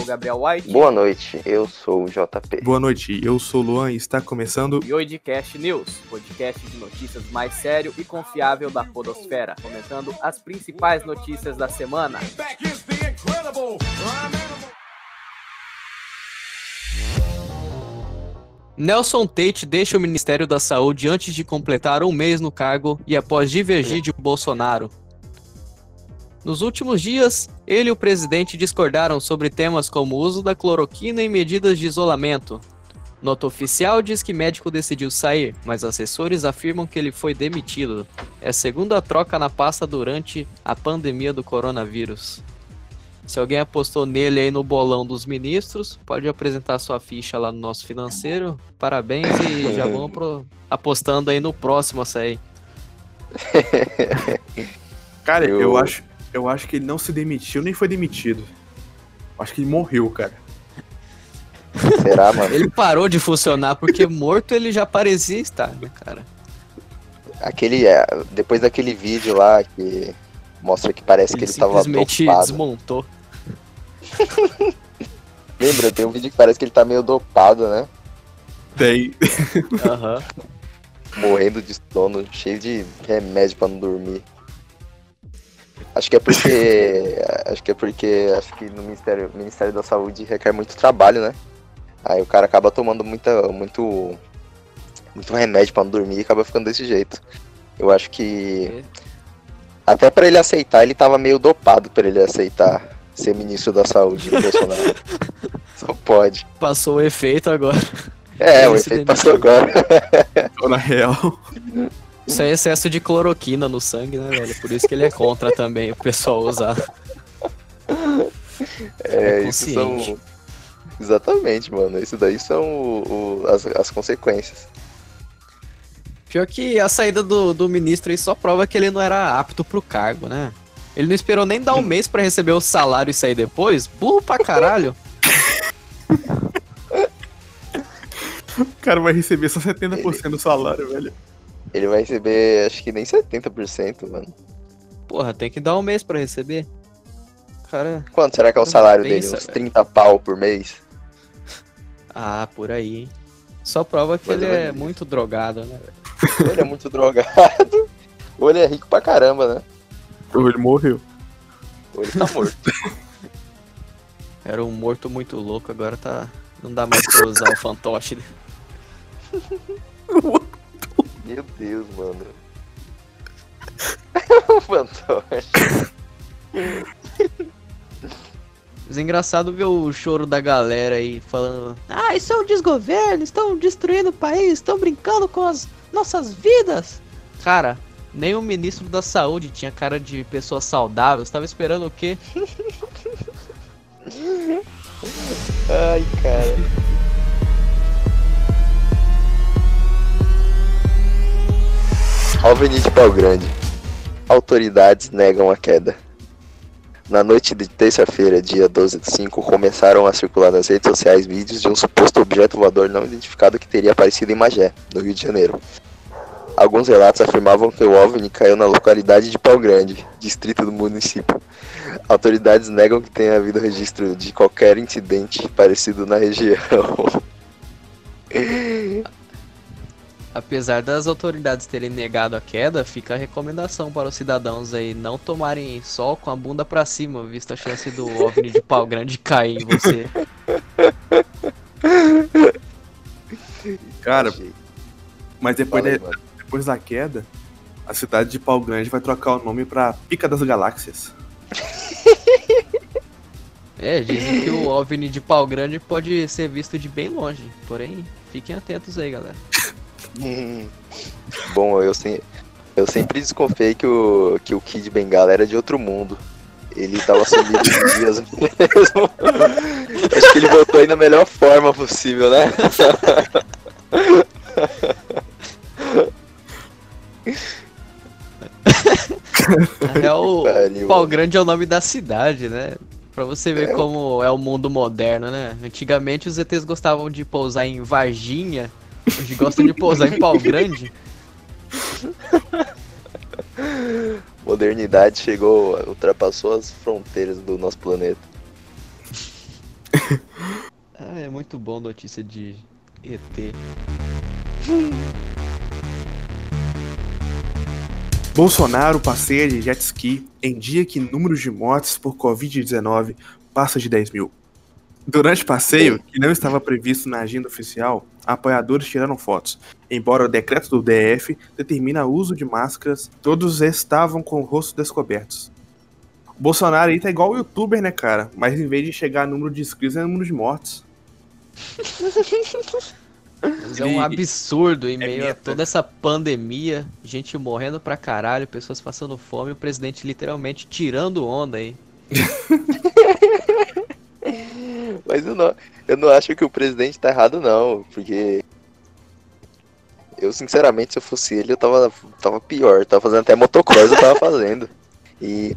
sou o Gabriel White. Boa noite, eu sou o JP. Boa noite, eu sou o Luan e está começando E Oidcast News, podcast de notícias mais sério e confiável da podosfera, comentando as principais notícias da semana. Nelson Tate deixa o Ministério da Saúde antes de completar um mês no cargo e após divergir de Bolsonaro. Nos últimos dias, ele e o presidente discordaram sobre temas como o uso da cloroquina e medidas de isolamento. Nota oficial diz que médico decidiu sair, mas assessores afirmam que ele foi demitido. É a segunda troca na pasta durante a pandemia do coronavírus. Se alguém apostou nele aí no bolão dos ministros, pode apresentar sua ficha lá no nosso financeiro. Parabéns e já vão pro- apostando aí no próximo a sair. Cara, eu... Eu- acho, eu acho que ele não se demitiu nem foi demitido. Eu acho que ele morreu, cara. Será, mano? Ele parou de funcionar porque morto ele já parecia estar, né, cara? Aquele, é, depois daquele vídeo lá que mostra que parece que Ele ele tava simplesmente dopado. desmontou. Lembra? Tem um vídeo que parece que ele tá meio dopado, né? Tem. Aham. Morrendo de sono, cheio de remédio pra não dormir. Acho que é porque. acho que é porque. Acho que no Ministério, Ministério da Saúde requer muito trabalho, né? Aí o cara acaba tomando muita, muito. Muito remédio pra não dormir e acaba ficando desse jeito. Eu acho que. Até pra ele aceitar, ele tava meio dopado pra ele aceitar ser ministro da saúde do Bolsonaro. Só pode. Passou o efeito agora. É, o Ele se efeito passou agora. Ou na real. Isso é excesso de cloroquina no sangue, né, velho? Por isso que ele é contra também, o pessoal usar. É, É isso são. consciente. Exatamente, mano. Isso daí são o- o- as, as consequências. Pior que a saída do, do ministro aí só prova que ele não era apto pro cargo, né? Ele não esperou nem dar um mês pra receber o salário e sair depois? Burro pra caralho. O cara vai receber só 70% do salário, velho. Ele vai receber, acho que nem 70%, mano. Porra, tem que dar um mês pra receber. Cara, Quanto será que é o salário dele? Pensa, Uns velho. 30 pau por mês? ah, por aí. hein? Só prova que Mais ele ou é muito drogado, né? Ou ele é muito drogado, ou ele é rico pra caramba, né? Ou ele morreu. Ou ele tá morto. Era um morto muito louco, agora tá. Não dá mais pra usar o fantoche. Meu Deus, mano. o fantoche. Mas é engraçado ver o choro da galera aí falando: Ah, isso é um desgoverno, estão destruindo o país, estão brincando com as nossas vidas. Cara, nem o ministro da saúde tinha cara de pessoa saudável. Você tava esperando o quê? Ai, cara. OVNI de Pau Grande. Autoridades negam a queda. Na noite de terça-feira, dia 12 de 5, começaram a circular nas redes sociais vídeos de um suposto objeto voador não identificado que teria aparecido em Magé, no Rio de Janeiro. Alguns relatos afirmavam que o OVNI caiu na localidade de Pau Grande, distrito do município. Autoridades negam que tenha havido registro de qualquer incidente parecido na região. Apesar das autoridades terem negado a queda, fica a recomendação para os cidadãos aí não tomarem sol com a bunda pra cima, vista a chance do OVNI de pau grande cair em você. Cara, mas depois, Fala mano. depois da queda, a cidade de Pau Grande vai trocar o nome pra Pica das Galáxias. É, dizem que o OVNI de pau grande pode ser visto de bem longe. Porém, fiquem atentos aí, galera. Hum. Bom, eu, sem- eu sempre desconfiei que o, que o Kid Bengala era de outro mundo. Ele tava sumido dias mesmo. Acho que ele voltou aí na melhor forma possível, né? Na real, Pariu. pau grande é o nome da cidade, né? Pra você ver É. como é o mundo moderno, né? Antigamente os ETs gostavam de pousar em Varginha, hoje gostam de pousar em pau grande. Modernidade chegou, ultrapassou as fronteiras do nosso planeta. Ah, é muito bom notícia de ET. Bolsonaro passeia de jet ski em dia que número de mortes por Covid-19 passa de 10 mil. Durante o passeio, que não estava previsto na agenda oficial, apoiadores tiraram fotos. Embora o decreto do DF determina o uso de máscaras, todos estavam com o rosto descobertos. O Bolsonaro aí tá igual o youtuber, né, cara? Mas em vez de chegar a número de inscritos, é número de mortes. Mas é um absurdo em meio a meta. toda essa pandemia, gente morrendo pra caralho, pessoas passando fome, o presidente literalmente tirando onda aí. Mas eu não, eu não acho que o presidente tá errado, não, porque. Eu, sinceramente, se eu fosse ele, eu tava, tava pior. Tava fazendo até motocross, eu tava fazendo. E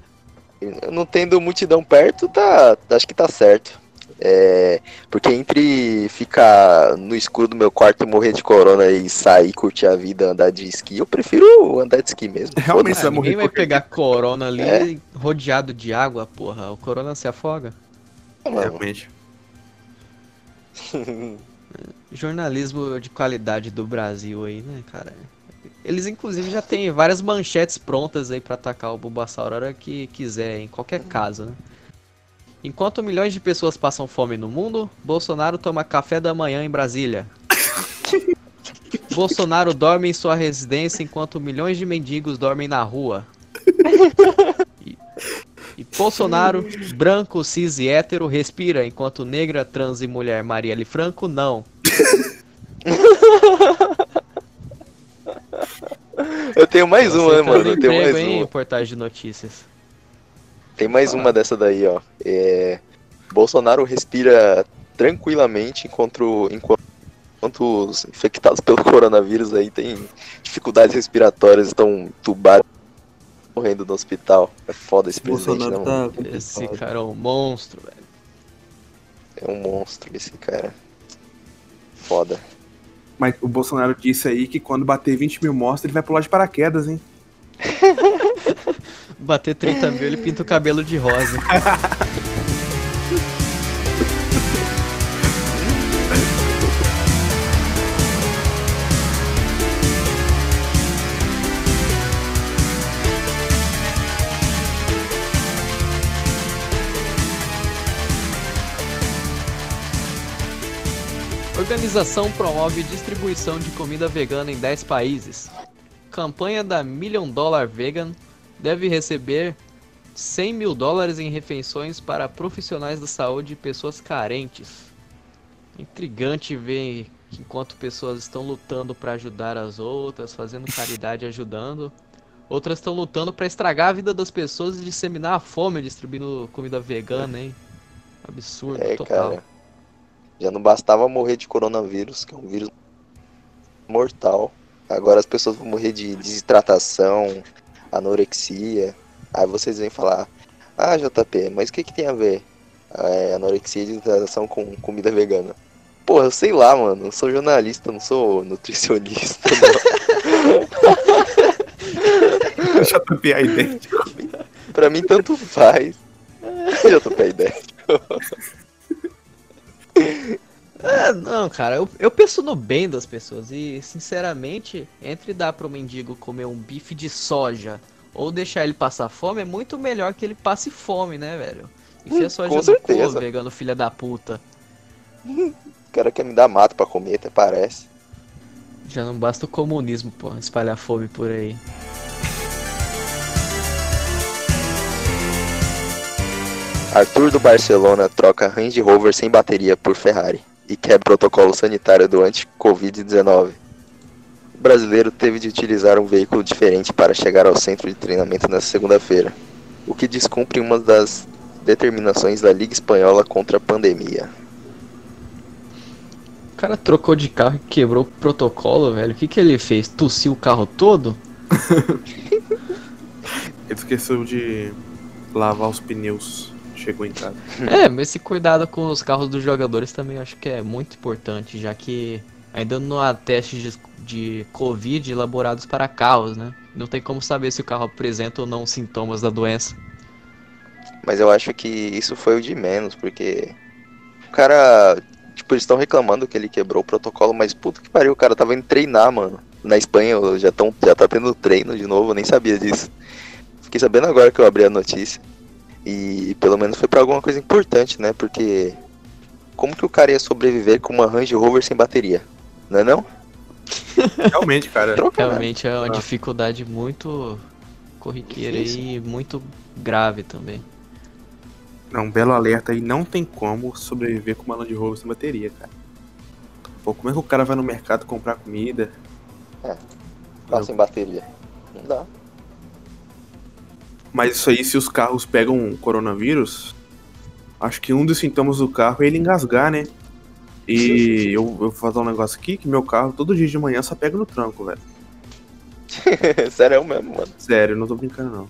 não tendo multidão perto, tá, acho que tá certo. É, porque entre ficar no escuro do meu quarto e morrer de corona e sair, curtir a vida, andar de esqui, eu prefiro andar de esqui mesmo. Realmente, Ah, ninguém vai pegar corona ali É. rodeado de água, porra. O corona se afoga. Realmente. Jornalismo de qualidade do Brasil aí, né, cara? Eles inclusive já têm várias manchetes prontas aí pra atacar o Bulbasaur a hora que quiser, em qualquer caso, né? Enquanto milhões de pessoas passam fome no mundo, Bolsonaro toma café da manhã em Brasília. Bolsonaro dorme em sua residência enquanto milhões de mendigos dormem na rua. E, Bolsonaro, branco, cis e hétero, respira enquanto negra, trans e mulher Marielle Franco não. Eu tenho mais uma, né, mano? Eu tenho mais hein, uma. portais de notícias. Tem mais uma dessa daí, ó. É, Bolsonaro respira tranquilamente enquanto, enquanto, enquanto os infectados pelo coronavírus aí têm dificuldades respiratórias, estão tubados morrendo no hospital. É foda esse presidente, Bolsonaro né, mano? tá Esse cara é um monstro, velho. É um monstro esse cara. Foda. Mas o Bolsonaro disse aí que quando bater 20 mil mortes, ele vai pular de paraquedas, hein? Bater 30 mil, ele pinta o cabelo de rosa. Organização promove distribuição de comida vegana em 10 países. Campanha da Million Dollar Vegan deve receber 100 mil dólares em refeições para profissionais da saúde e pessoas carentes. Intrigante ver que enquanto pessoas estão lutando para ajudar as outras, fazendo caridade e ajudando, outras estão lutando para estragar a vida das pessoas e disseminar a fome distribuindo comida vegana, hein? Absurdo É, total. cara. Já não bastava morrer de coronavírus, que é um vírus mortal. Agora as pessoas vão morrer de desidratação, anorexia. Aí vocês vêm falar, ah, JP, mas o que, que tem a ver é, anorexia e desidratação com comida vegana? Porra, eu sei lá, mano. Eu sou jornalista, não sou nutricionista. não. JP é idêntico. pra mim, tanto faz. JP é ideia. É, não, cara, eu, eu penso no bem das pessoas e, sinceramente, entre dar pro mendigo comer um bife de soja ou deixar ele passar fome, é muito melhor que ele passe fome, né, velho? Enfia Hum, soja com no certeza. cu, vegano filha da puta. O cara quer me dar mato pra comer, até parece. Já não basta o comunismo, pô, espalhar fome por aí. Arthur do Barcelona troca Range Rover sem bateria por Ferrari e quebra protocolo sanitário do anti-Covid-19. O brasileiro teve de utilizar um veículo diferente para chegar ao centro de treinamento nesta segunda-feira, o que descumpre uma das determinações da Liga Espanhola contra a pandemia. O cara trocou de carro e quebrou o protocolo, velho. O que que ele fez? Tossiu o carro todo? Ele esqueceu de lavar os pneus. Chegou em casa. É, mas esse cuidado com os carros dos jogadores também acho que é muito importante, já que ainda não há testes de, de Covid elaborados para carros, né? Não tem como saber se o carro apresenta ou não sintomas da doença. Mas eu acho que isso foi o de menos, porque o cara, tipo, eles estão reclamando que ele quebrou o protocolo, mas puta que pariu, o cara tava indo treinar, mano. Na Espanha já, tão, já tá tendo treino de novo, eu nem sabia disso. Fiquei sabendo agora que eu abri a notícia. E pelo menos foi pra alguma coisa importante, né? Porque como que o cara ia sobreviver com uma Range Rover sem bateria? Não é não? Realmente, cara. Troca, né? Realmente é uma Ah. dificuldade muito corriqueira Difícil. e muito grave também. Não, um belo alerta aí, não tem como sobreviver com uma Land Rover sem bateria, cara. Pô, como é que o cara vai no mercado comprar comida? Tá sem bateria. Não dá. Mas isso aí, se os carros pegam coronavírus, acho que um dos sintomas do carro é ele engasgar, né? E eu, eu vou fazer um negócio aqui que meu carro todo dia de manhã só pega no tranco, velho. Sério é mesmo, mano. Sério, não tô brincando não.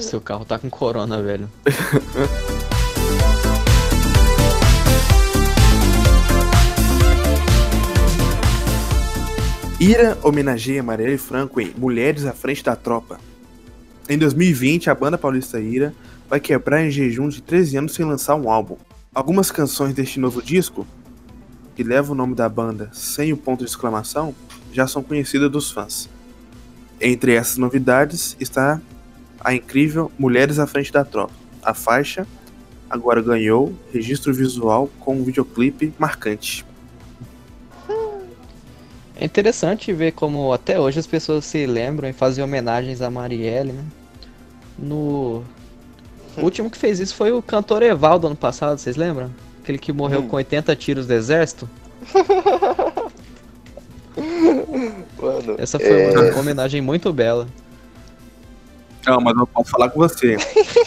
Seu carro tá com corona, velho. Ira homenageia Marielle Franco em Mulheres à Frente da Tropa. Em 2020, a banda paulista Ira vai quebrar em jejum de 13 anos sem lançar um álbum. Algumas canções deste novo disco, que leva o nome da banda sem o ponto de exclamação, já são conhecidas dos fãs. Entre essas novidades está a incrível Mulheres à Frente da Tropa. A faixa agora ganhou registro visual com um videoclipe marcante. É interessante ver como até hoje as pessoas se lembram e fazem homenagens a Marielle, né? No. O último que fez isso foi o cantor Evaldo ano passado, vocês lembram? Aquele que morreu Hum. com 80 tiros do exército. Mano, Essa foi é, uma homenagem muito bela. Não, mas eu posso falar com você.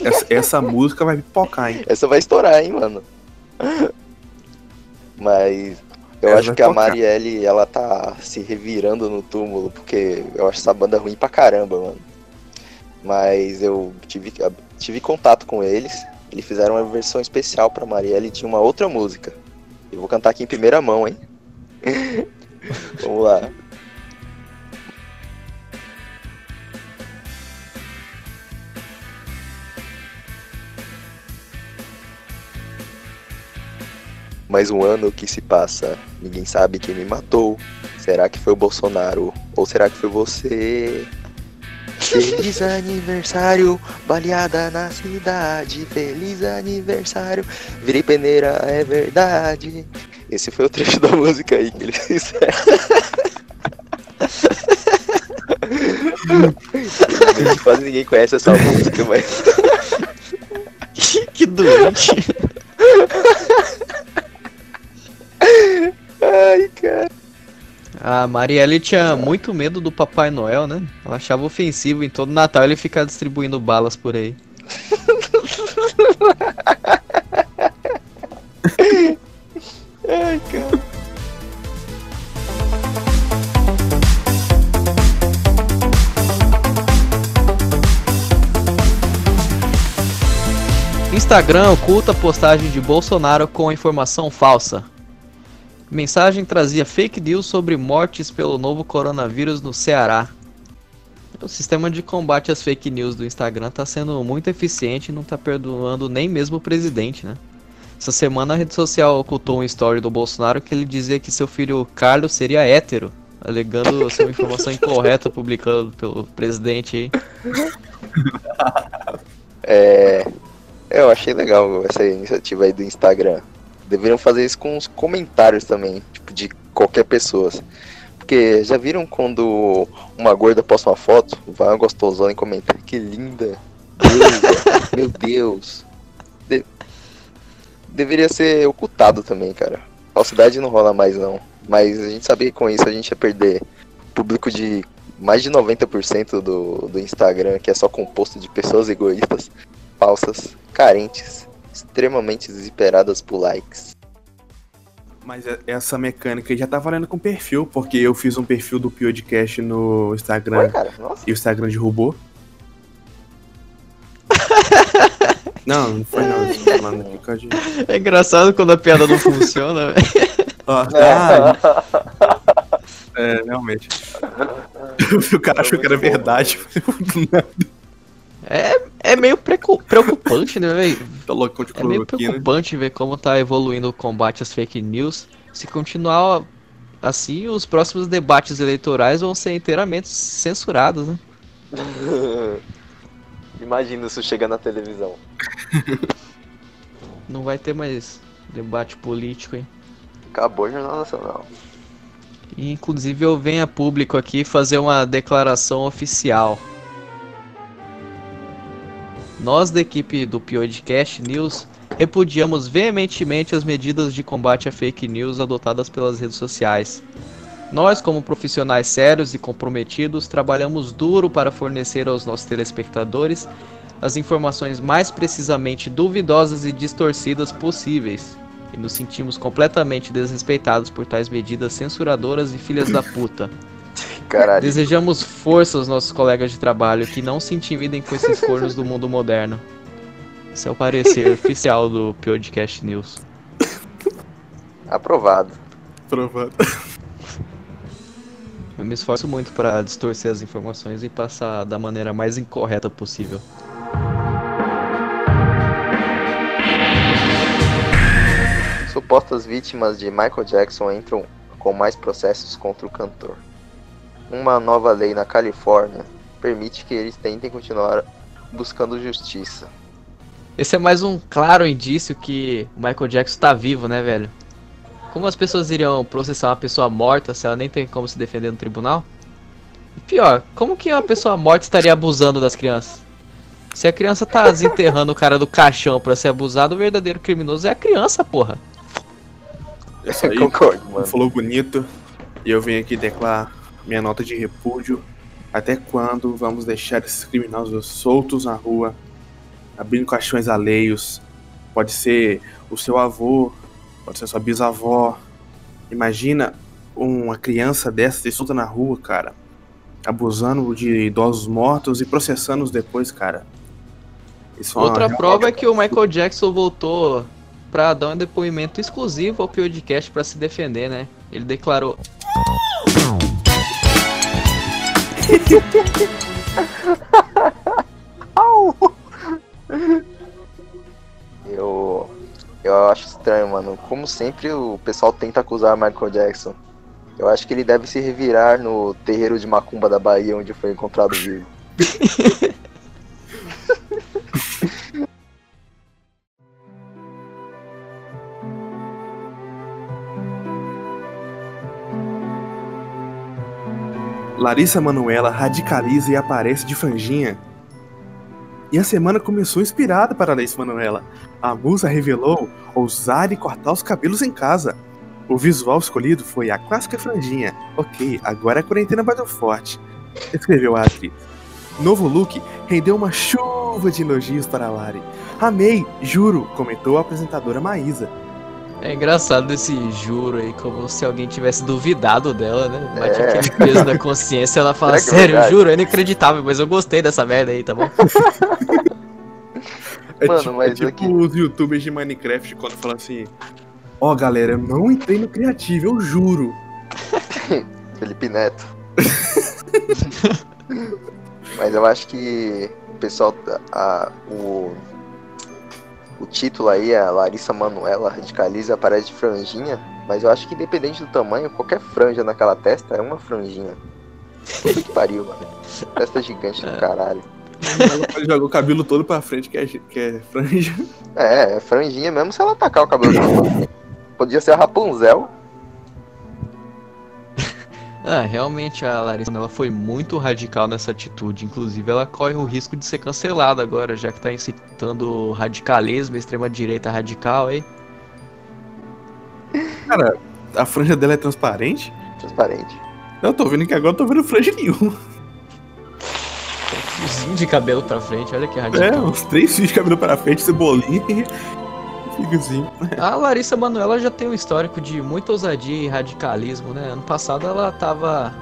Essa, essa música vai pipocar, hein? essa vai estourar, hein, mano. Mas eu acho que a tocar. Marielle, ela tá se revirando no túmulo, porque eu acho essa banda ruim pra caramba, mano. Mas eu tive, tive contato com eles, eles fizeram uma versão especial pra Marielle de uma outra música. Eu vou cantar aqui em primeira mão, hein? Vamos lá. Mais um ano que se passa, ninguém sabe quem me matou. Será que foi o Bolsonaro? Ou será que foi você? Feliz aniversário, baleada na cidade. Feliz aniversário, virei peneira, é verdade. Esse foi o trecho da música aí que eles fizeram. Quase ninguém conhece essa música, mas que doente. A Marielle tinha muito medo do Papai Noel, né? Ela achava ofensivo em todo Natal ele ficar distribuindo balas por aí. Ai, cara. Instagram oculta postagem de Bolsonaro com informação falsa. Mensagem trazia fake news sobre mortes pelo novo coronavírus no Ceará. O sistema de combate às fake news do Instagram tá sendo muito eficiente e não tá perdoando nem mesmo o presidente, né? Essa semana a rede social ocultou um story do Bolsonaro que ele dizia que seu filho Carlos seria hétero, alegando ser uma informação incorreta publicada pelo presidente aí. É, eu achei legal essa iniciativa aí do Instagram. Deveriam fazer isso com os comentários também, tipo, de qualquer pessoa. Porque já viram quando uma gorda posta uma foto, vai uma gostosona e comenta, que linda, meu Deus. De- Deveria ser ocultado também, cara. Falsidade não rola mais não. Mas a gente sabia que com isso a gente ia perder público de mais de 90% do, do Instagram, que é só composto de pessoas egoístas, falsas, carentes, extremamente desesperadas por likes. Mas é- essa mecânica aí já tá valendo com perfil, porque eu fiz um perfil do Podcast no Instagram Ué, cara, nossa. e o Instagram derrubou. Não, não foi não. É engraçado quando a piada não funciona, velho. Ah, é, realmente. o cara achou que era verdade. É, É meio preocupante, né, velho? Tá É meio cloroquina. preocupante ver como tá evoluindo o combate às fake news. Se continuar assim, os próximos debates eleitorais vão ser inteiramente censurados, né? Imagina isso chega na televisão. Não vai ter mais debate político, hein? Acabou o Jornal Nacional. E, inclusive eu venho a público aqui fazer uma declaração oficial. Nós da equipe do Podcast News repudiamos veementemente as medidas de combate à fake news adotadas pelas redes sociais. Nós, como profissionais sérios e comprometidos, trabalhamos duro para fornecer aos nossos telespectadores as informações mais precisamente duvidosas e distorcidas possíveis. E nos sentimos completamente desrespeitados por tais medidas censuradoras e filhas da puta. Caralho. Desejamos força aos nossos colegas de trabalho que não se intimidem com esses cornos do mundo moderno. Esse é o parecer oficial do Podcast News. Aprovado. Provado. Eu me esforço muito para distorcer as informações e passar da maneira mais incorreta possível. Supostas vítimas de Michael Jackson entram com mais processos contra o cantor. Uma nova lei na Califórnia permite que eles tentem continuar buscando justiça. Esse é mais um claro indício que o Michael Jackson tá vivo, né, velho? Como as pessoas iriam processar uma pessoa morta se ela nem tem como se defender no tribunal? E pior, como que uma pessoa morta estaria abusando das crianças? Se a criança tá desenterrando o cara do caixão pra ser abusado, o verdadeiro criminoso é a criança, porra. É isso aí. Concordo, mano. Falou bonito. E eu venho aqui declarar minha nota de repúdio. Até quando vamos deixar esses criminosos soltos na rua, abrindo caixões alheios? Pode ser o seu avô, pode ser sua bisavó. Imagina uma criança dessa ser solta na rua, cara. Abusando de idosos mortos e processando-os depois, cara. Isso é uma- Outra prova é que o Michael Jackson voltou pra dar um depoimento exclusivo ao podcast pra se defender, né? Ele declarou: Eu, eu acho estranho, mano. Como sempre, o pessoal tenta acusar Michael Jackson. Eu acho que ele deve se revirar no terreiro de Macumba da Bahia, onde foi encontrado vivo. Larissa Manuela radicaliza e aparece de franjinha. E a semana começou inspirada para Larissa Manuela. A musa revelou ousar e cortar os cabelos em casa. O visual escolhido foi a clássica franjinha. Ok, agora a quarentena bateu forte. Escreveu a atriz. Novo look rendeu uma chuva de elogios para Lari. Amei, juro, comentou a apresentadora Maísa. É engraçado esse juro aí, como se alguém tivesse duvidado dela, né? Bate É. aquele peso da consciência, ela fala, é sério, verdade?" juro, é inacreditável, mas eu gostei dessa merda aí, tá bom? É Mano, tipo, mas é tipo aqui- os youtubers de Minecraft quando falam assim: Ó, galera, eu não entrei no criativo, eu juro. Felipe Neto. Mas eu acho que o pessoal, a, o, o título aí, a Larissa Manuela radicaliza a parede de franjinha, mas eu acho que independente do tamanho, qualquer franja naquela testa é uma franjinha. Puta que pariu, mano. Testa gigante do caralho. Ela jogar o cabelo todo pra frente, que é, que é franja. É, é franjinha mesmo se ela tacar o cabelo. Podia ser a Rapunzel. Ah, realmente a Larissa ela foi muito radical nessa atitude. Inclusive, ela corre o risco de ser cancelada agora, já que tá incitando radicalismo, extrema-direita radical aí. Cara, a franja dela é transparente? Transparente. Eu tô vendo que agora eu tô vendo franja nenhuma. Fiozinho de cabelo pra frente, olha que É, radical. uns três fios de cabelo pra frente, cebolinha e fica assim. A Larissa Manoela já tem um histórico de muita ousadia e radicalismo, né? Ano passado ela tava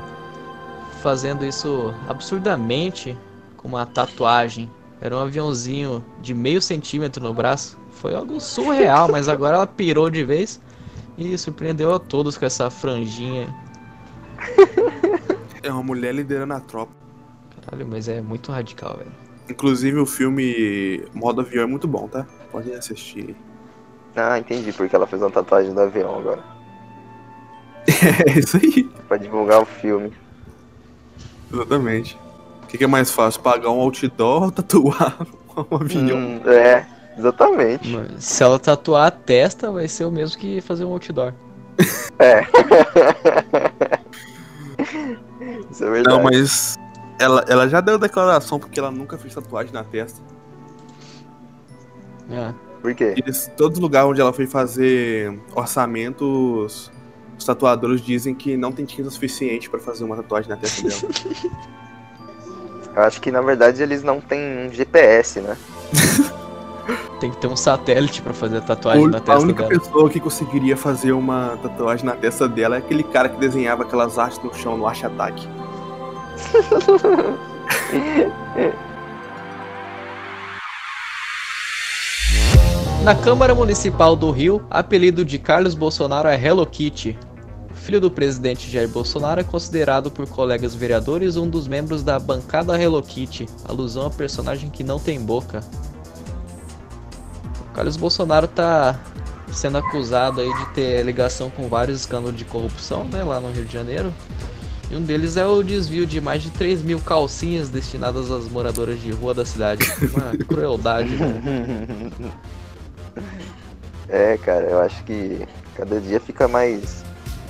fazendo isso absurdamente com uma tatuagem. Era um aviãozinho de meio centímetro no braço. Foi algo surreal, mas agora ela pirou de vez e surpreendeu a todos com essa franjinha. É uma mulher liderando a tropa. Caralho, mas é muito radical, velho. Inclusive o filme Modo Avião é muito bom, tá? Podem assistir. Ah, entendi, porque ela fez uma tatuagem do avião agora. É isso aí. Pra divulgar o filme. Exatamente. O que, que é mais fácil? Pagar um outdoor ou tatuar um avião? Hum, é, exatamente. Mas Se ela tatuar a testa, vai ser o mesmo que fazer um outdoor. É. Isso é verdade. Não, mas ela, ela já deu declaração porque ela nunca fez tatuagem na testa. É. Por quê? Eles, todos os lugares onde ela foi fazer orçamentos, os tatuadores dizem que não tem tinta suficiente pra fazer uma tatuagem na testa dela. Eu acho que na verdade eles não têm um GPS, né? Tem que ter um satélite pra fazer a tatuagem na a testa única dela. pessoa que conseguiria fazer uma tatuagem na testa dela é aquele cara que desenhava aquelas artes no chão no Ache Ataque. Na Câmara Municipal do Rio, apelido de Carlos Bolsonaro é Hello Kitty. Filho do presidente Jair Bolsonaro é considerado por colegas vereadores um dos membros da bancada Hello Kitty, alusão a personagem que não tem boca. O Carlos Bolsonaro tá sendo acusado aí de ter ligação com vários escândalos de corrupção, né, lá no Rio de Janeiro. E um deles é o desvio de mais de 3 mil calcinhas destinadas às moradoras de rua da cidade. Uma crueldade, né? É, cara, eu acho que cada dia fica mais,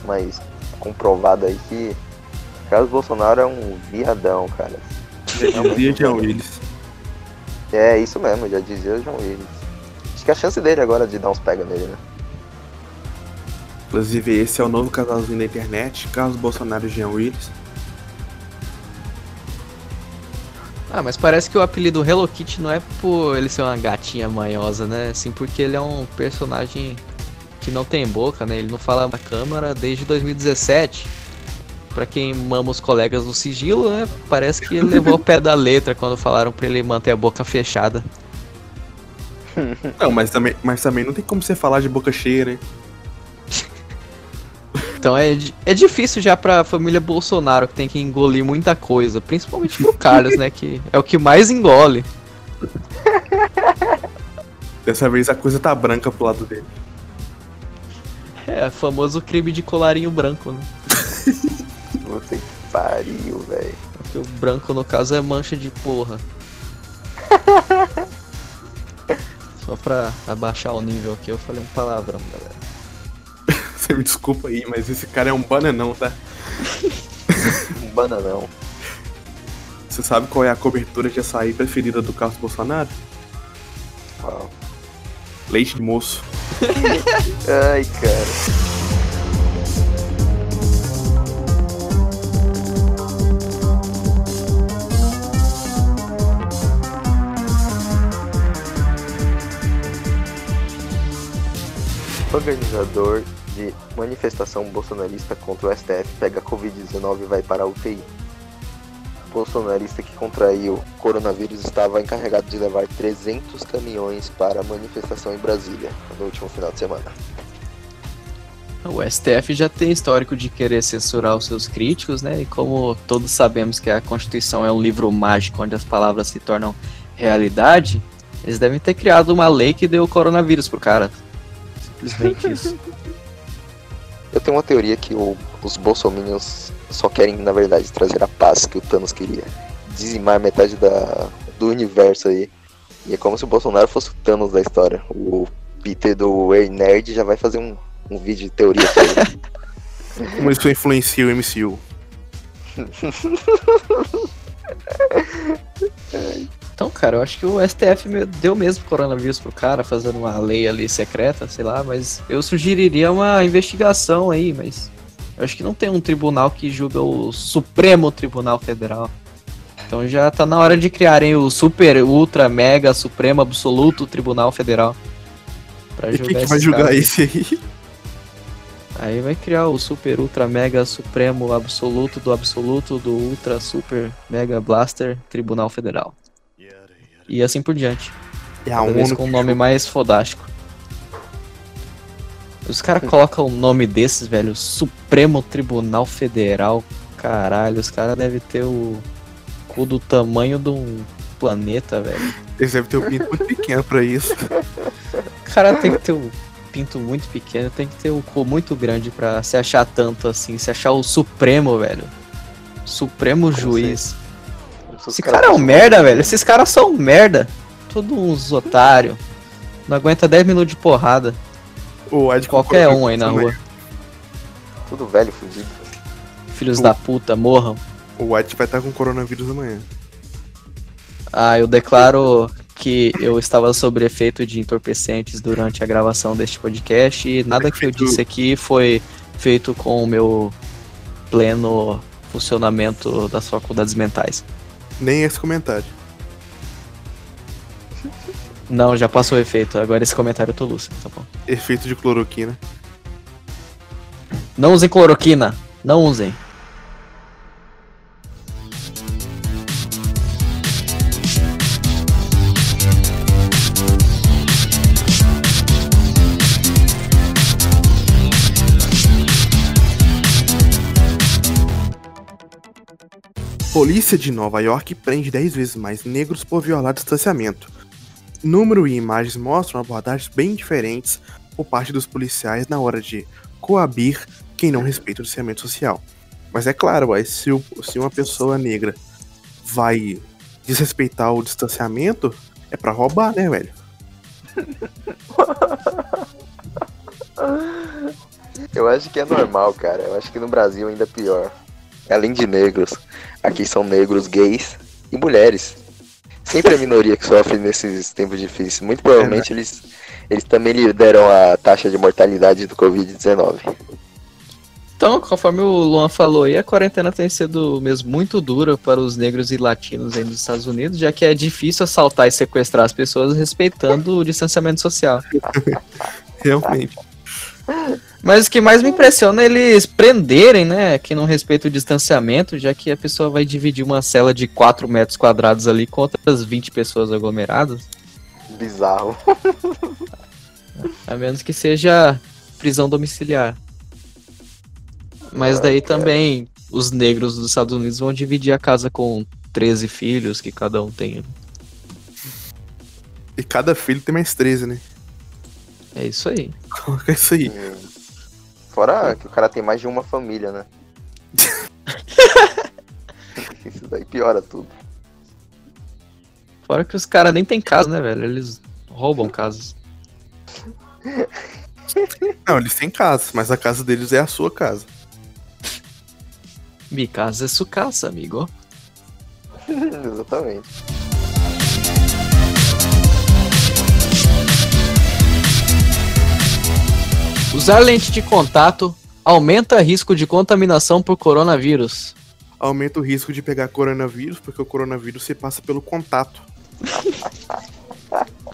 mais comprovado aí que Carlos Bolsonaro é um viadão, cara. Já dizia Jean Willis. É isso mesmo, já dizia o João Willis. Acho que a chance dele agora de dar uns pega nele, né? Inclusive, esse é o novo casalzinho da internet, Carlos Bolsonaro e Jean Willis. Ah, mas parece que o apelido Hello Kitty não é por ele ser uma gatinha manhosa, né? Sim, porque ele é um personagem que não tem boca, né? Ele não fala na câmera desde 2017. Pra quem mama os colegas do sigilo, né? Parece que ele levou o pé da letra quando falaram pra ele manter a boca fechada. Não, mas também, mas também não tem como você falar de boca cheia, né? Então é, é difícil já pra família Bolsonaro, que tem que engolir muita coisa. Principalmente pro Carlos, né? Que é o que mais engole. Dessa vez a coisa tá branca pro lado dele. É, famoso crime de colarinho branco, né? Puta que pariu, velho. Porque o branco, no caso, é mancha de porra. Só pra abaixar o nível aqui, eu falei um palavrão, galera. Você me desculpa aí, mas esse cara é um bananão, tá? Um bananão. Você sabe qual é a cobertura de açaí preferida do Carlos Bolsonaro? Leite de moço. Ai, cara. Organizador de manifestação bolsonarista contra o STF pega Covid-19 e vai para a UTI. Bolsonarista que contraiu coronavírus estava encarregado de levar 300 caminhões para a manifestação em Brasília no último final de semana. O STF já tem histórico de querer censurar os seus críticos, né? E como todos sabemos que a Constituição é um livro mágico onde as palavras se tornam realidade, eles devem ter criado uma lei que deu o coronavírus pro cara. Simplesmente isso. Eu tenho uma teoria que o- os bolsominions só querem, na verdade, trazer a paz que o Thanos queria. Dizimar metade da, do universo aí. E é como se o Bolsonaro fosse o Thanos da história. O Peter do Ei Nerd já vai fazer um, um vídeo de teoria pra ele. Como isso influencia o MCU? Então, cara, eu acho que o STF deu mesmo coronavírus pro cara, fazendo uma lei ali secreta, sei lá, mas eu sugeriria uma investigação aí, mas eu acho que não tem um tribunal que julga o Supremo Tribunal Federal. Então já tá na hora de criarem o Super, Ultra, Mega, Supremo, Absoluto Tribunal Federal. Pra E quem que vai julgar caras. esse aí? Aí vai criar o Super, Ultra, Mega, Supremo, Absoluto, do Absoluto, do Ultra, Super, Mega, Blaster, Tribunal Federal. E assim por diante. É a Cada vez ONU com um nome mais fodástico. Os caras colocam um nome desses, velho. Supremo Tribunal Federal. Caralho, os caras devem ter o cu do tamanho de um planeta, velho. Eles devem ter um pinto muito pequeno pra isso. O cara tem que ter um pinto muito pequeno, tem que ter um cu muito grande pra se achar tanto assim, se achar o supremo, velho. Supremo Como juiz. Esse caras cara é um são- merda, velho. Esses caras são um merda. Todos uns otários. Não aguenta 10 minutos de porrada. O Ed Qualquer um aí na rua. Tudo velho, fudido. Filhos da puta, morram. O White vai estar com coronavírus amanhã. Ah, eu declaro que eu estava sob efeito de entorpecentes durante a gravação deste podcast e nada que eu disse aqui foi feito com o meu pleno funcionamento das faculdades mentais. Nem esse comentário. Não, já passou o efeito. Agora esse comentário eu tô lúcido, tá bom. Efeito de cloroquina. Não usem cloroquina. Não usem. Polícia de Nova York prende 10 vezes mais negros por violar distanciamento. Número e imagens mostram abordagens bem diferentes por parte dos policiais na hora de coabir quem não respeita o distanciamento social. Mas é claro, ué, se, o- se uma pessoa negra vai desrespeitar o distanciamento, é pra roubar, né, velho? Eu acho que é normal, cara. Eu acho que no Brasil ainda é pior. Além de negros, aqui são negros gays e mulheres. Sempre a minoria que sofre nesses tempos difíceis. Muito provavelmente eles, eles também lideram a taxa de mortalidade do Covid-19. Então, conforme o Luan falou aí, a quarentena tem sido mesmo muito dura para os negros e latinos aí nos Estados Unidos, já que é difícil assaltar e sequestrar as pessoas respeitando o distanciamento social. Realmente. Mas o que mais me impressiona é eles prenderem, né, quem não respeita o distanciamento, já que a pessoa vai dividir uma cela de 4 metros quadrados ali com outras 20 pessoas aglomeradas, Bizarro. a menos que seja prisão domiciliar. Mas daí também os negros dos Estados Unidos vão dividir a casa com 13 filhos que cada um tem. E cada filho tem mais 13, né? É isso aí. Coloca isso aí. Hum. Fora que o cara tem mais de uma família, né? Isso daí piora tudo. Fora que os caras nem tem casa, né, velho? Eles roubam casas. Não, eles têm casa, mas a casa deles é a sua casa. Mi casa é sua casa, amigo. Exatamente. Usar lente de contato aumenta risco de contaminação por coronavírus. Aumenta o risco de pegar coronavírus, porque o coronavírus se passa pelo contato.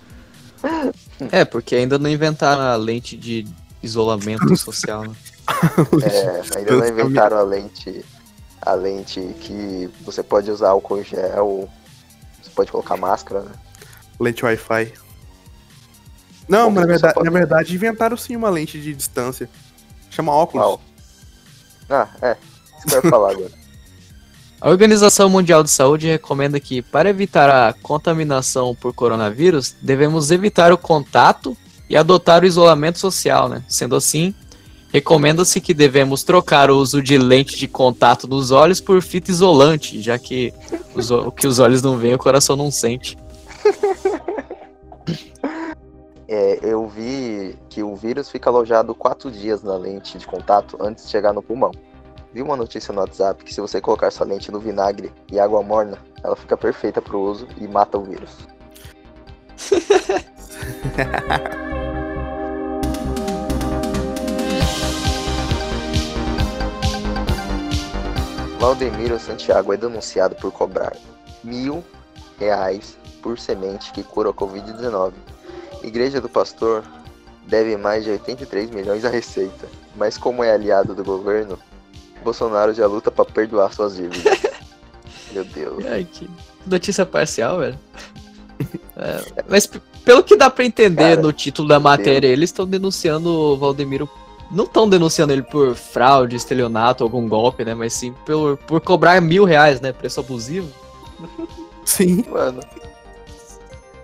É, porque ainda não inventaram a lente de isolamento social, né? É, ainda não inventaram a lente. A lente que você pode usar álcool em gel. Você pode colocar máscara, né? Lente Wi-Fi. Não, mas na verdade, pode- na verdade inventaram sim uma lente de distância. Chama óculos. Ah, é. Isso que eu ia falar agora. A Organização Mundial de Saúde recomenda que, para evitar a contaminação por coronavírus, devemos evitar o contato e adotar o isolamento social, né? Sendo assim, recomenda-se que devemos trocar o uso de lente de contato nos olhos por fita isolante, já que os o o que os olhos não veem, o coração não sente. É, eu vi que o vírus fica alojado quatro dias na lente de contato antes de chegar no pulmão. Vi uma notícia no WhatsApp que se você colocar sua lente no vinagre e água morna, ela fica perfeita pro uso e mata o vírus. Valdemiro Santiago é denunciado por cobrar mil reais por semente que cura a Covid-19. Igreja do Pastor deve mais de 83 milhões à Receita, mas como é aliado do governo, Bolsonaro já luta para perdoar suas dívidas. Meu Deus. Ai, que notícia parcial, velho. É, mas pelo que dá pra entender Cara, no título da matéria, eles estão denunciando o Valdemiro. Não estão denunciando ele por fraude, estelionato, algum golpe, né? Mas sim por, por cobrar mil reais, né? Preço abusivo. Sim. Mano.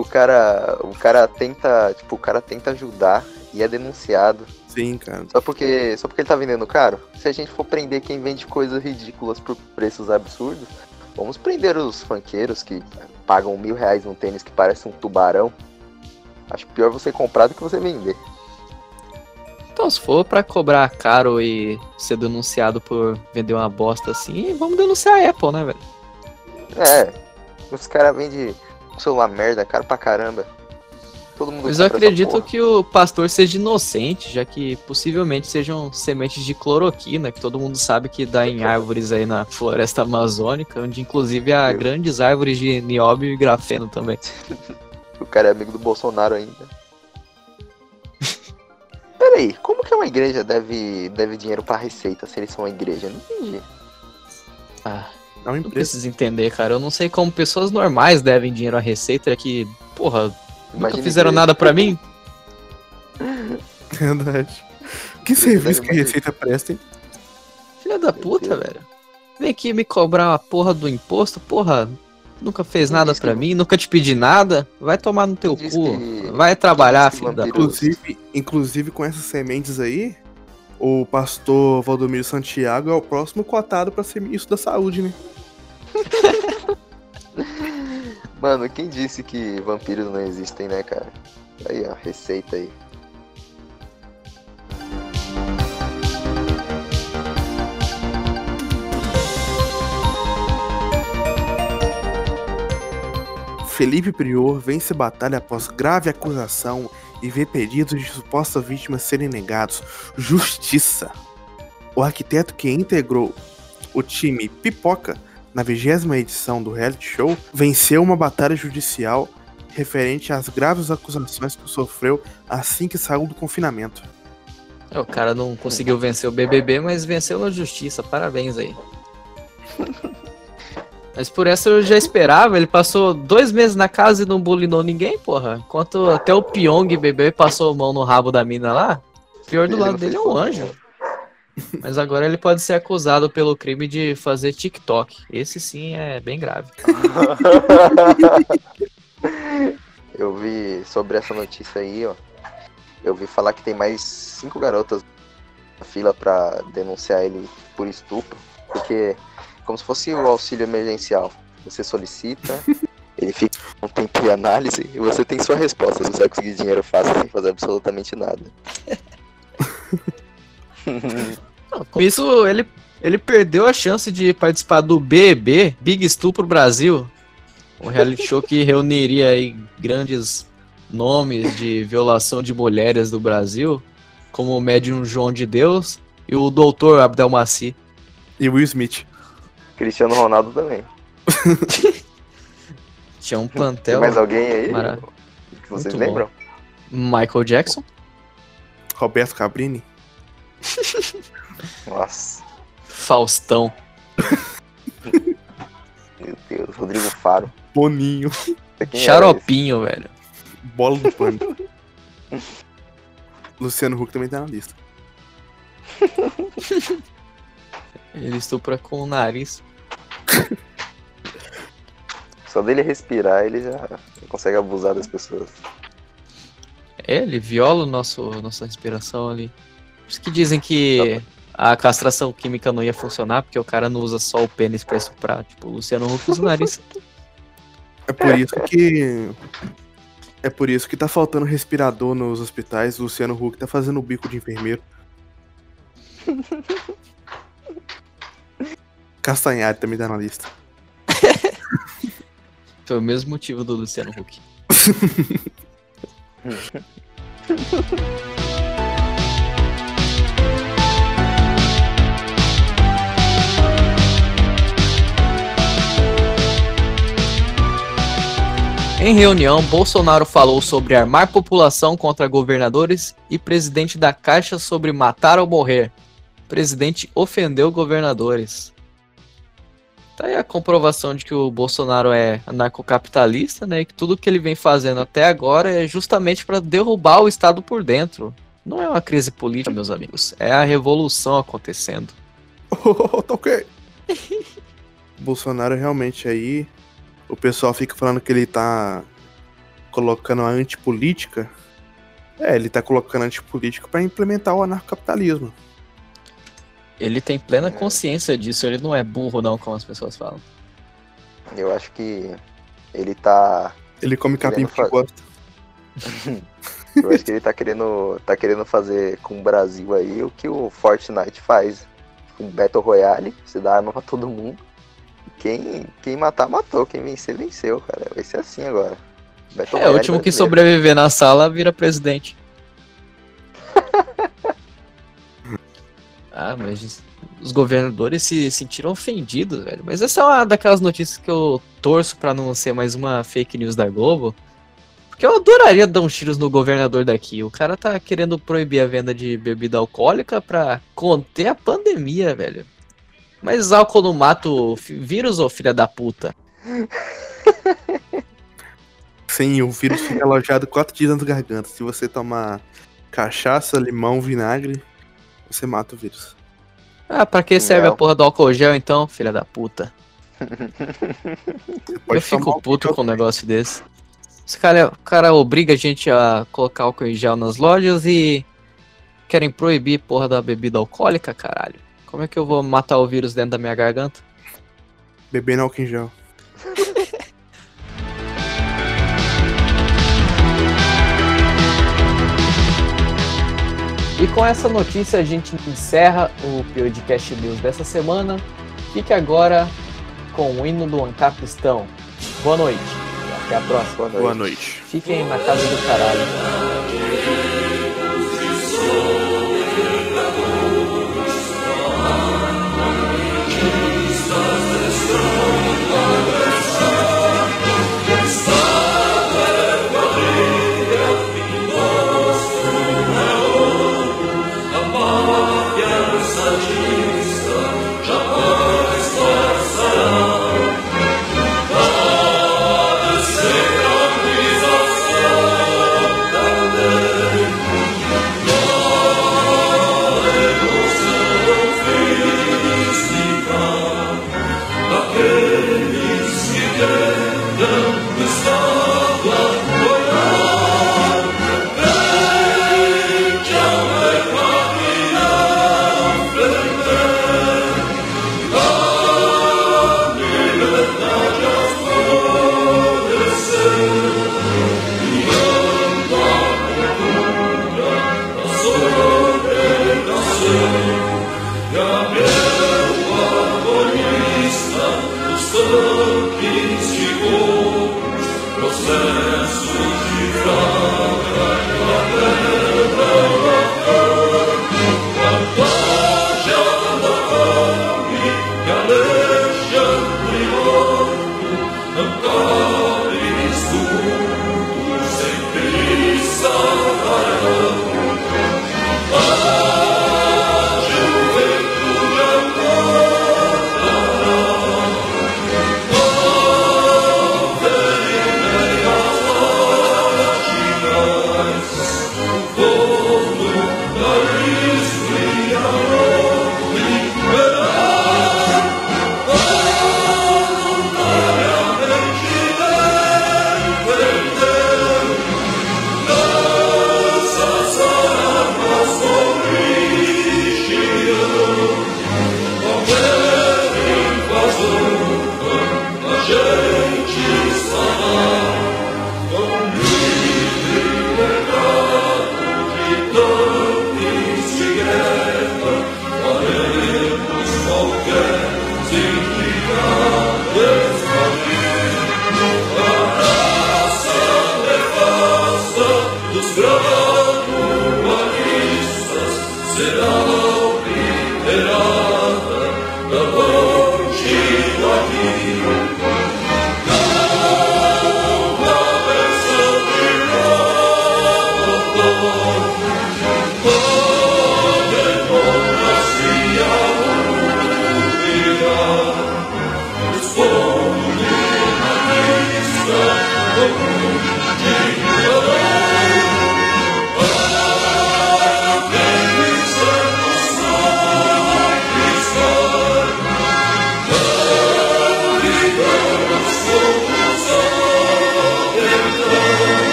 O cara. O cara tenta. Tipo, o cara tenta ajudar e é denunciado. Sim, cara. Só porque. Só porque ele tá vendendo caro? Se a gente for prender quem vende coisas ridículas por preços absurdos, vamos prender os funkeiros que pagam mil reais num tênis que parece um tubarão. Acho pior você comprar do que você vender. Então, se for pra cobrar caro e ser denunciado por vender uma bosta assim, vamos denunciar a Apple, né, velho? É. Os caras vendem um celular merda, caro pra caramba. Todo mundo Mas eu acredito que o pastor seja inocente, já que possivelmente sejam sementes de cloroquina, que todo mundo sabe que dá em árvores aí na floresta amazônica, onde inclusive há Eu- grandes árvores de nióbio e grafeno também. O cara é amigo do Bolsonaro ainda. Peraí, como que uma igreja deve, deve dinheiro pra receita se eles são uma igreja? Não entendi. Ah, É uma não empresa. preciso entender, cara. Eu não sei como pessoas normais devem dinheiro à receita, que, porra, nunca fizeram nada pra mim. Verdade. Que serviço que a Receita presta, hein? Filha da puta, velho. Vem aqui me cobrar a porra do imposto, porra. Nunca fez nada que- mim, nunca te pedi nada. Vai tomar no teu cu. Vai trabalhar, filho da puta. Inclusive, inclusive com essas sementes aí, o pastor Valdomiro Santiago é o próximo cotado pra ser ministro da saúde, né? Mano, quem disse que vampiros não existem, né, cara? Aí, ó, receita aí. Felipe Prior vence batalha após grave acusação e vê pedidos de suposta vítima serem negados. Justiça. O arquiteto que integrou o time Pipoca na vigésima edição do reality show venceu uma batalha judicial referente às graves acusações que sofreu assim que saiu do confinamento. É, O cara não conseguiu vencer o BBB, mas venceu na justiça. Parabéns aí. Mas por essa eu já esperava. Ele passou dois meses na casa e não bulinou ninguém, porra. Enquanto até o Pyong bebê passou a mão no rabo da mina lá. O pior do Ele lado dele é um anjo. Mas agora ele pode ser acusado pelo crime de fazer TikTok. Esse sim é bem grave. Eu vi sobre essa notícia aí, ó. Eu vi falar que tem mais cinco garotas na fila pra denunciar ele por estupro. Porque, como se fosse o auxílio emergencial. Você solicita, ele fica um tempo de análise e você tem sua resposta. Você vai conseguir dinheiro fácil sem fazer absolutamente nada. Não, com isso, ele, ele perdeu a chance de participar do BB, Big Estupro Brasil. Um reality show que reuniria aí grandes nomes de violação de mulheres do Brasil, como o médium João de Deus e o doutor Abdelmaci. E Will Smith. Cristiano Ronaldo também. Tinha um Tem plantel. mais alguém aí Mara- que vocês Muito bom. lembram? Michael Jackson, Roberto Cabrini. Nossa, Faustão. meu Deus. Rodrigo Faro. Boninho. Xaropinho, velho. Bola do pânico. Luciano Huck também tá na lista. Ele estupra com o nariz. Só dele respirar, ele já consegue abusar das pessoas. É, ele viola o nosso, nossa respiração ali. Por isso que dizem que a castração química não ia funcionar, porque o cara não usa só o pênis pra estuprar. Tipo, o Luciano Huck usa o nariz. É por isso que. É por isso que tá faltando respirador nos hospitais. O Luciano Huck tá fazendo o bico de enfermeiro. Castanhari também tá na lista. Foi o mesmo motivo do Luciano Huck. Em reunião, Bolsonaro falou sobre armar população contra governadores e presidente da Caixa sobre matar ou morrer. O presidente ofendeu governadores. Tá aí a comprovação de que o Bolsonaro é anarcocapitalista, né? E que tudo que ele vem fazendo até agora é justamente para derrubar o Estado por dentro. Não é uma crise política, meus amigos. É a revolução acontecendo. Tá ok. Bolsonaro realmente aí o pessoal fica falando que ele tá colocando a antipolítica. É, ele tá colocando a antipolítica pra implementar o anarcocapitalismo. Ele tem plena consciência disso, ele não é burro não, como as pessoas falam. Eu acho que ele tá. Ele come capim fa- gosta. Eu acho que ele tá querendo, tá querendo fazer com o Brasil aí o que o Fortnite faz. Com Battle Royale, você dá arma pra todo mundo. Quem, quem matar, matou. Quem vencer, venceu, cara. Vai ser assim agora. Battle É, o Royale último que brasileiro. sobreviver na sala vira presidente. Ah, mas os governadores se sentiram ofendidos, velho. Mas essa é uma daquelas notícias que eu torço pra não ser mais uma fake news da Globo. Porque eu adoraria dar uns tiros no governador daqui. O cara tá querendo proibir a venda de bebida alcoólica pra conter a pandemia, velho. Mas álcool não mata o vírus, ô filha da puta? Sim, o vírus fica alojado quatro dias na garganta. Se você tomar cachaça, limão, vinagre, você mata o vírus. Ah, pra que serve Não. a porra do álcool gel então, filha da puta? Eu fico puto com um negócio desse. Esse cara, o cara obriga a gente a colocar álcool em gel nas lojas e querem proibir porra da bebida alcoólica, caralho. Como é que eu vou matar o vírus dentro da minha garganta? Bebendo álcool em gel. E com essa notícia a gente encerra o Podcast News dessa semana. Fique agora com o hino do Ancapistão. Boa noite até a próxima. Boa noite. Boa noite. Fiquem na casa do caralho.